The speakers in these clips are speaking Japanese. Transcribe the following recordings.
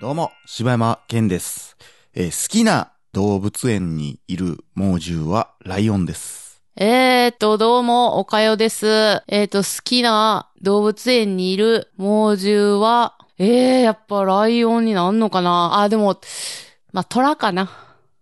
どうも、柴山健です。えー好きな動物園にいる猛獣はライオンです。えーっと、どうも、おかよです。えーっと、好きな動物園にいる猛獣は、えー、やっぱライオンになんのかな？あ、でも、まあ、虎かな。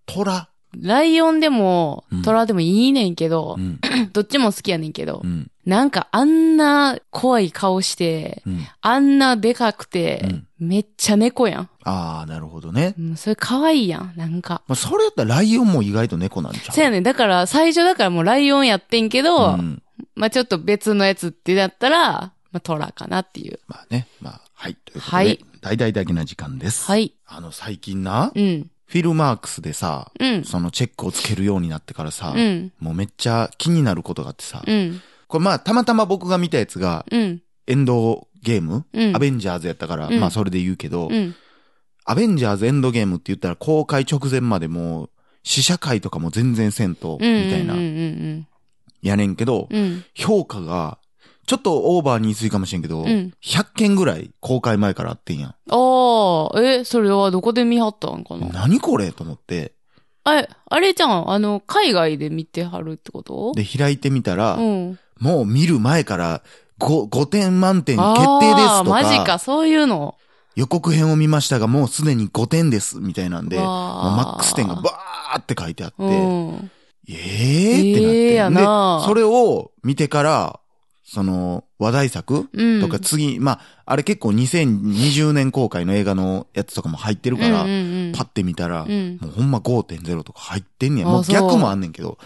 トラライオンでもうん、虎でもいいねんけどう、ん。どっちも好きやねんけどう、ん。なんかあんな怖い顔して、うん。あんなでかくて、めっちゃ猫やん。ああ、なるほどね。うん、それ可愛いやん、なんか。まあ、それやったらライオンも意外と猫なんじゃん。そうやねん。だから、最初だからもうライオンやってんけど、うん。まあちょっと別のやつってなったら、まあ虎かなっていう。まあね。まあ、はい。ということで、はい大々だけな時間です。はい。あの、最近な、うん。フィルマークスでさ、うん。そのチェックをつけるようになってからさ、うん。もうめっちゃ気になることがあってさ、うん。これまあ、たまたま僕が見たやつが、うん。エンドゲーム、うんアベンジャーズやったから、うんまあそれで言うけど、うん。アベンジャーズエンドゲームって言ったら公開直前までもう、試写会とかも全然せんと、うん。みたいな。やねんけど、うん。評価が、ちょっとオーバーに言い過ぎかもしれんけど、うん100件ぐらい公開前からあってんやん。ああ、え、それはどこで見張ったんかな？何これと思って、あれ、あれじゃん、あの、海外で見てはるってこと？で、開いてみたら、うん。もう見る前から5、5点満点決あ定ですあとか、マジか、そういうの。予告編を見ましたが、もうすでに5点です、みたいなんで、マックス点がバーって書いてあって、うん。ええー、ってなって。ええやなで、それを見てから、その、話題作うん。とか次、まあ、あれ結構2020年公開の映画のやつとかも入ってるから、パッて見たら、うん。もうほんま5.0とか入ってんねや。あもう逆もあんねんけど、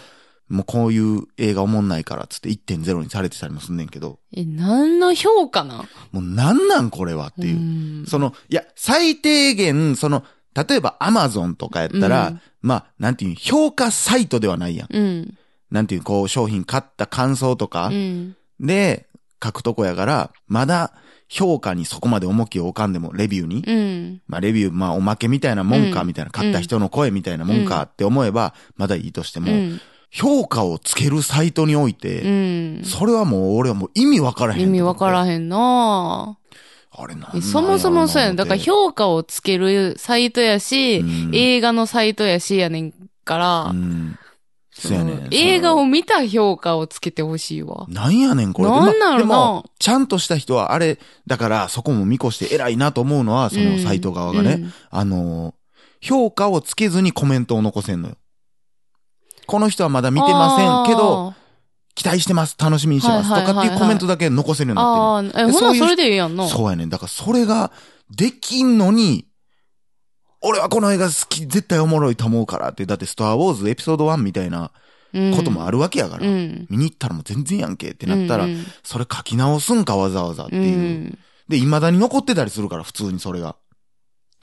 もうこういう映画おもんないからっつって1.0にされてたりもすんねんけど、え、何の評価なん？もうなんなんこれはっていう。んその、いや、最低限、その、例えばアマゾンとかやったら、うんまあ、なんていう、評価サイトではないやん。うん。なんていう、こう、商品買った感想とか、うん。で、書くとこやから、まだ評価にそこまで重きを置かんでも、レビューに。うん。まあ、レビュー、まあ、おまけみたいなもんか、うんみたいな、買った人の声みたいなもんかって思えば、まだいいとしても、うん。評価をつけるサイトにおいて、うん。それはもう、俺はもう意味わからへん。意味わからん。へんなあれなんそもそもそうやん。だから評評価をつけるサイトやし、うん映画のサイトやしやねんから、うん。そうやねうん映画を見た評価をつけてほしいわ。なんやねん、これ。なんなのでも、ちゃんとした人は、あれ、だから、そこも見越して偉いなと思うのは、そのサイト側がね、うんあの、評価をつけずにコメントを残せんのよ。この人はまだ見てませんけど、、期待してます、楽しみにしてます、はいはいはいはいとかっていうコメントだけ残せるようになってるそういうなそれでいいやんな。そうやねん。だから、それが、できんのに、俺はこの映画好き、絶対おもろいと思うからって、だって、スター・ウォーズエピソード1みたいなこともあるるわけやから、うん。見に行ったらもう全然やんけってなったら、うんそれ書き直すんかわざわざってういう。ん。で、未だに残ってたりするから、普通にそれが。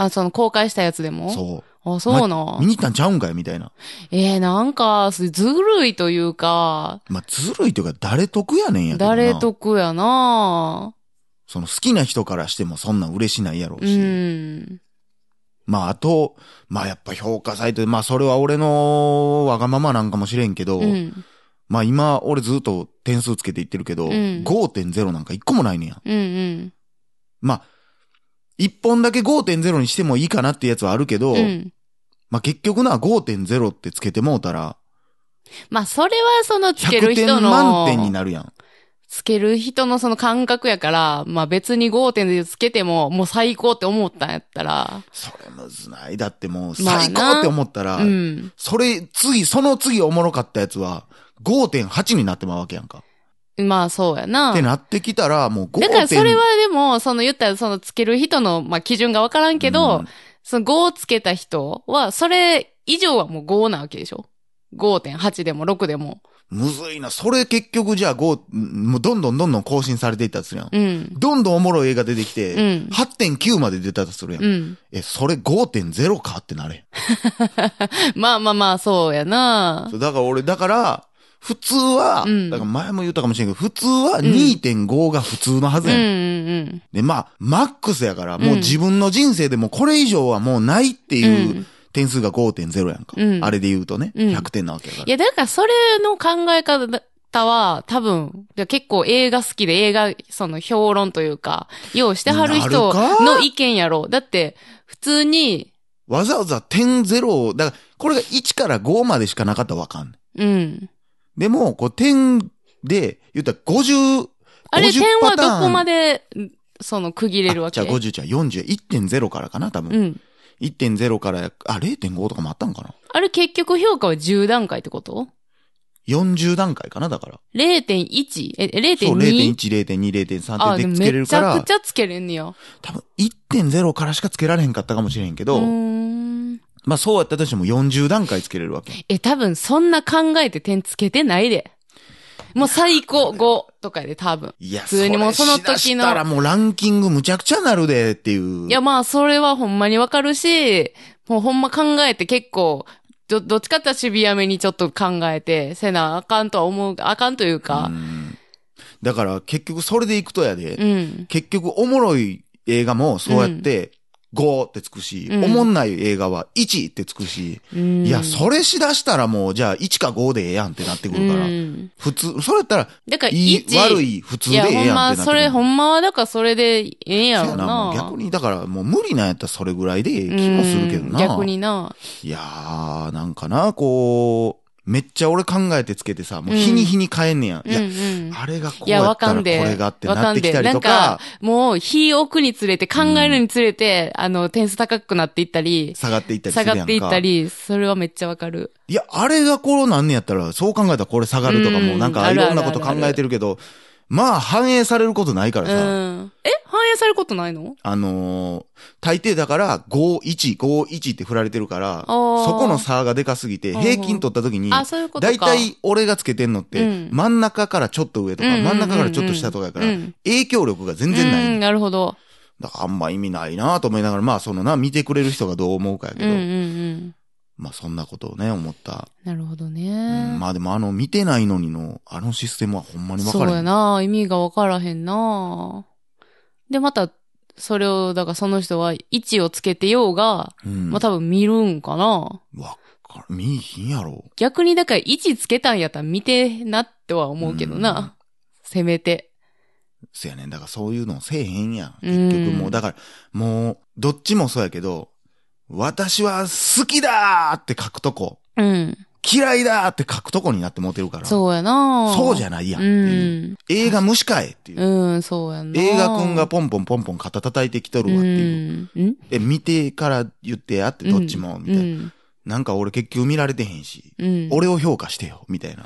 あ、その公開したやつでも？そう。あ、そうな見。に行ったんちゃうんかいみたいな。えー、なんか、ずるいというか、まあ、ずるいというか、誰得やねんやけどな。誰得やなその好きな人からしてもそんなん嬉しないやろううし。ん。まあ、あと、まあやっぱ評価サイトで、まあそれは俺のわがままなんかもしれんけど、うん。まあ今、俺ずっと点数つけていってるけど、うん5.0なんか一個もないねんや。うんうん。まあ、一本だけ5.0にしてもいいかなってやつはあるけど、うん。まあ結局な、5.0ってつけてもうたら、まあ、それはそのつけ100る人点の、満点になるやん。つける人のその感覚やから、まあ別に5点でつけても、もう最高って思ったんやったら、それむずない。だってもうまあな最高って思ったら、うん。それ、次、その次おもろかったやつは、5.8になってまうわけやんか。まあそうやな。ってなってきたら、もう5.0。だからそれはでも、その言ったらそのつける人の、まあ基準がわからんけど、うんその5をつけた人は、それ以上はもう5なわけでしょ ?5.8 でも6でも。むずいな。それ結局じゃあ5、もうどんどんどんどん更新されていったとするやん。うん。どんどんおもろい映画出てきて、うん8.9まで出たとするやん。うん。え、それ5.0かってなれ。まあまあまあ、そうやなだから俺、だから、普通は、うんだから前も言ったかもしれんけど、普通は2.5が普通のはずうんうやん。んで、まあ、マックスやから、もううん自分の人生でもこれ以上はもうないってう。いうん点数が5.0やんか。うんあれで言うとね、うん100点なわけやから。いや、だからそれの考え方方は、多分、結構映画好きで映画、その評論というか、ようしてはる人の意見やろ。だって、普通に、わざわざ点ゼロ、だから、これが1から5までしかなかったらわかんない。うん。でも、こう点で、言ったら50、あれ、50点はパターンどこまで、その、区切れるわけ？あじゃあ50じゃあ40、1.0からかな、多分。うん。1.0から、あ、0.5とかもあったんかなあれ結局評価は10段階ってこと ?40 段階かな、だから。?0.1? え、0.2? そう、0.1、0.2、0.3あ、ってででもつけれるからめちゃくち、ゃつけれんねや。多分1.0からしかつけられへんかったかもしれへんけど、うーん。まあそうやったとしても40段階つけれるわけ。え、多分そんな考えて点つけてないで。もう最高5とかで多分。いや、普通にもうその時のそらもうランキングむちゃくちゃなるでっていう。いや、まあ、それはほんまにわかるし、もうほんま考えて結構、ど、どっちかってシビアめにちょっと考えて、せなあかんとは思う、あかんといううか、んだから結局それでいくとやで、うん。結局おもろい映画もそうやって5ってつくし、うんおもんない映画は1ってつくし、うんいや、それしだしたらもうじゃあ1か5でええやんってなってくるから、うん普通、それやったら、だから、いい、1悪い、普通でええやんってなってくる。それ、ほんまは、だからそれでええんやろな、な。逆に、だからもう無理なんやったらそれぐらいでええ気もするけどな。うん逆にな。いやー、なんかな、こう、めっちゃ俺考えてつけてさ、もう日に日に変えんねや。うんいや、うん。あれがこういや、やったらこわかんで。れがって。なってきたりなんかとか、、もう、日置くにつれて、考えるにつれて、あの、点数高くなっていったり、下がっていったり。下がっていったり、それはめっちゃわかる。いや、あれがこうなんねやったら、そう考えたらこれ下がるとかも、うんなんかいろんなこと考えてるけど、まあ反映されることないかうらさ、ん。え反映されることないの？あのー大抵だから5-1、5-1って振られてるから、そこの差がでかすぎて、平均取った時に。大体俺がつけてんのって、うん真ん中からちょっと上とか、真ん中からちょっと下とかやから、うん影響力が全然ない。うん、なるほど。だからあんま意味ないなと思いながら、まあそのな、見てくれる人がどう思うかやけど、うんうんうん。まあそんなことをね、思った。なるほどうんね。まあでもあの、見てないのにの、あのシステムはほんまに分かそうらへん。やな。意味がわからへんな。で、また、それを、だからその人は位置をつけてようが、うん。まあ多分見るんかな。わかる、見いひんやろ。逆にだから位置つけたんやったら見てなっては思うけどな。せめて。せやねん。だからそういうのせえへんやん結局もう、だから、もう、どっちもそうやけど、私は好きだーって書くとこ、うん。嫌いだーって書くとこになって持てるから。そうやな。そうじゃないやんうっていう。ん。映画虫かえっていう。うん、そうやな。映画くんがポンポンポンポン肩叩いてきとるわっていう。うん。んえ、見てから言ってやって、どっちも、みたいな。うん。なんか俺結局見られてへんし、うん。俺を評価してよ、みたいな。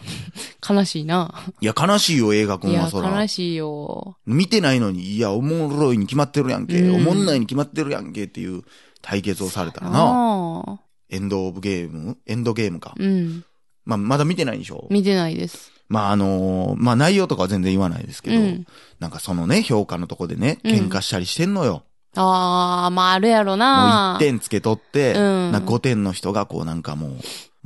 悲しいな。いや、悲しいよ、映画くいや、んはそら悲。しいよ。見てないのに、いや、おもろいに決まってるやんけ、うんおもんないに決まってるやんけっていう対決をされたらな。エンドオブゲーム？エンドゲームか。うん。まあ、まだ見てないんでしょ？見てないです。まあ、あのーまあ、内容とかは全然言わないですけど、うんなんかそのね、評価のとこでね、うん喧嘩したりしてんのよ。ああ、まああるやろもうな。1点つけとって、うんなんか5点の人がこうなんかもう、も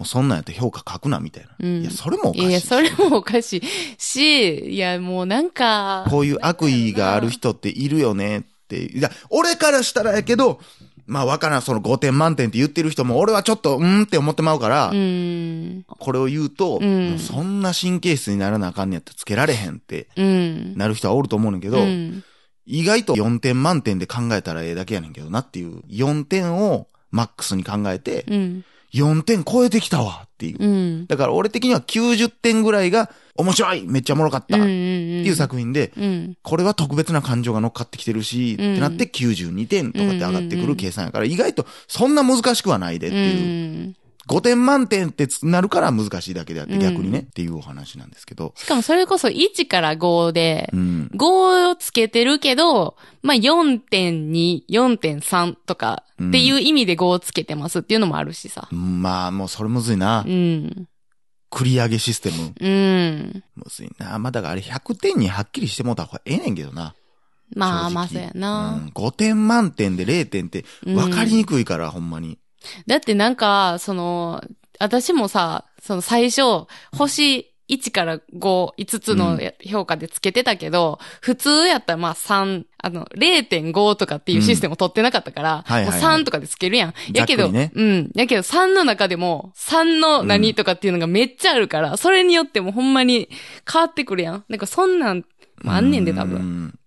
うそんなんやって評価書くなみたいな。うんいや、それもおかしい。いや、それもおかしい。し、いや、もうなんか。こういう悪意がある人っているよねって。いや、俺からしたらやけど、まあわからん、その5点満点って言ってる人も、俺はちょっと、うーんって思ってまうから、うん。これを言うと、うそんな神経質にならなあかんねやったらつけられへんってうん。なる人はおると思うねんけど、うん。意外と4点満点で考えたらええだけやねんけどなっていう、4点をマックスに考えて、うん。4点超えてきたわっていう。うん。だから俺的には90点ぐらいが面白いめっちゃおもろかったうん。っっていう作品で、うん。これは特別な感情が乗っかってきてるし、うんってなって92点とかって上がってくるうんうんうん計算やから、意外とそんな難しくはないでってういう。ん。5点満点ってなるから難しいだけであってうん逆にね、っていうお話なんですけど。しかもそれこそ1から5でう、ん。5をつけてるけど、まあ、4.2、4.3とかっていう意味で5をつけてますっていうのもあるしさ。まあ、もうそれむずいなう。ん。繰り上げシステム。うん。むずいな。まあだからあれ100点にはっきりしてもうた方がええねんけどな。まあまあそうやうな。ん。5点満点で0点って分かりにくいから、ほんまに。だってなんか、その、私もさ、その最初、星1から5、5つのや評価でつけてたけど、普通やったらまあ3、あの、0.5とかっていうシステムを取ってなかったから、はいはいはいもう3とかでつけるやん。やけど、ねうん。やけど3の中でも、3の何とかっていうのがめっちゃあるから、それによってもほんまに変わってくるやん。なんかそんなん、もあんねんで、多う分。ん。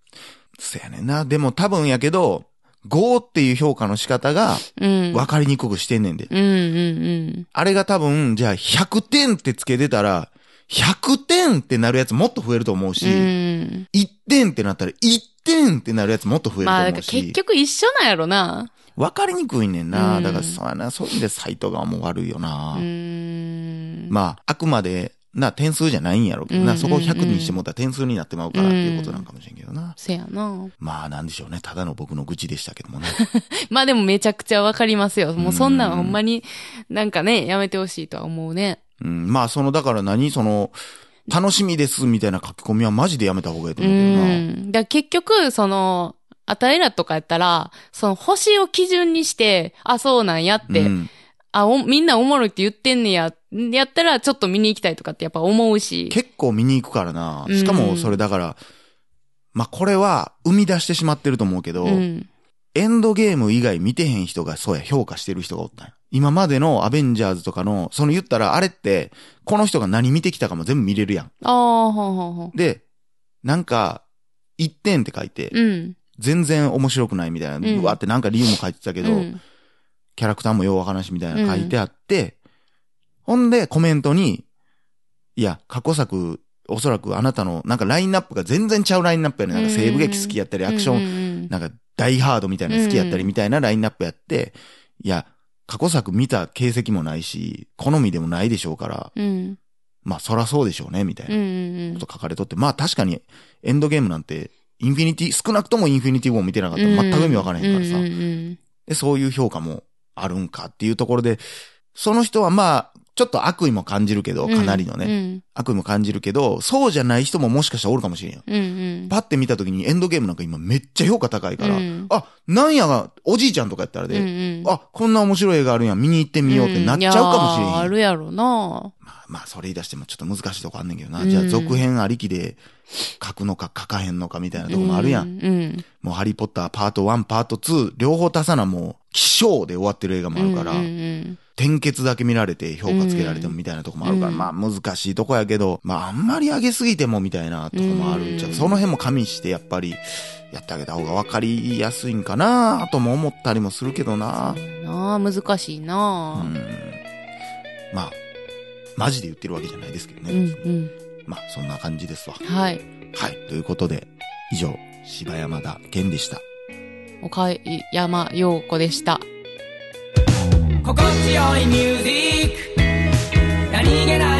そやねんな。でも多分やけど、5っていう評価の仕方がうん。分かりにくくしてんねんで。うんうんうん。あれが多分、じゃあ100点ってつけてたら、100点ってなるやつもっと増えると思うし、うん。1点ってなったら1点ってなるやつもっと増えるとまあ、だ思うし。から結局一緒なんやろな。分かりにくいねんな。うんだからそうやな、そういう意味でサイト側も悪いよな。まあ、あくまで、な、点数じゃないんやろうけどな、うんうんうんそこを100にしてもったら点数になってまうからっていうことなんかもしれんけどな。せやな。まあ、なんでしょうね。ただの僕の愚痴でしたけどもね。まあでもめちゃくちゃわかりますよ。もうそんなんうんほんまになんかね、やめてほしいとは思うね。うん、まあ、その、だから何？その、楽しみですみたいな書き込みはマジでやめた方がいいとう思うけどな。ん。だ結局、その、あたいらとかやったら、その星を基準にして、あ、そうなんやって、うんあお、みんなおもろいって言ってんねや、やったらちょっと見に行きたいとかってやっぱ思うし。結構見に行くからな。うんしかも、それだから、まあ、これは生み出してしまってると思うけど、うん。エンドゲーム以外見てへん人がそうや、評価してる人がおったんや。今までのアベンジャーズとかの、その言ったらあれって、この人が何見てきたかも全部見れるやん。ああ、ほうほうほう。で、なんか、1点って書いて、うん。全然面白くないみたいな、んうわってなんか理由も書いてたけど、うんキャラクターもようわからんしみたいな書いてあって、ほんでコメントに、いや、過去作、おそらくあなたの、なんかラインナップが全然ちゃうラインナップやね。なんか西部劇好きやったり、アクション、ンなんかダイハードみたいなの好きやったりみたいなラインナップやって、いや、過去作見た形跡もないし、好みでもないでしょうから、うん。まあそらそうでしょうね、みたいなこと書かれとって、まあ確かにエンドゲームなんて、インフィニティ、少なくともインフィニティウォー見てなかったら全く意味わからへんからさ。で、そういう評価もあるんかっていうところで、その人はまあ、ちょっと悪意も感じるけど、うんかなりのね、うん悪意も感じるけど、そうじゃない人ももしかしたらおるかもしれんよ。うんうん。パッて見た時にエンドゲームなんか今めっちゃ評価高いから、うんあ、なんやが、おじいちゃんとかやったらで、うんうんあ、こんな面白い映画あるやん、見に行ってみようってなっちゃうかもしれんよ。いやーあるやろなまあ、まあ、それ言い出してもちょっと難しいとこあんねんけどな。うんじゃあ続編ありきで書くのか書かへんのかみたいなとこもあるやん。うん。うんもうハリーポッターパート1、パート2、両方足さなもう、気象で終わってる映画もあるから、うんうん点結だけ見られて評価つけられてもみたいなとこもあるから、うんまあ難しいとこやけど、まああんまり上げすぎてもみたいなとこもあるんちゃう。うんその辺も加味してやっぱりやってあげた方が分かりやすいんかなとも思ったりもするけどな。うん。なあ、難しいうなん。まあ、マジで言ってるわけじゃないですけどね。うんうん。まあそんな感じですわ。はい。はい。ということで、以上、柴山田健でした。岡山陽子でした。心地よいミュージック。何気ない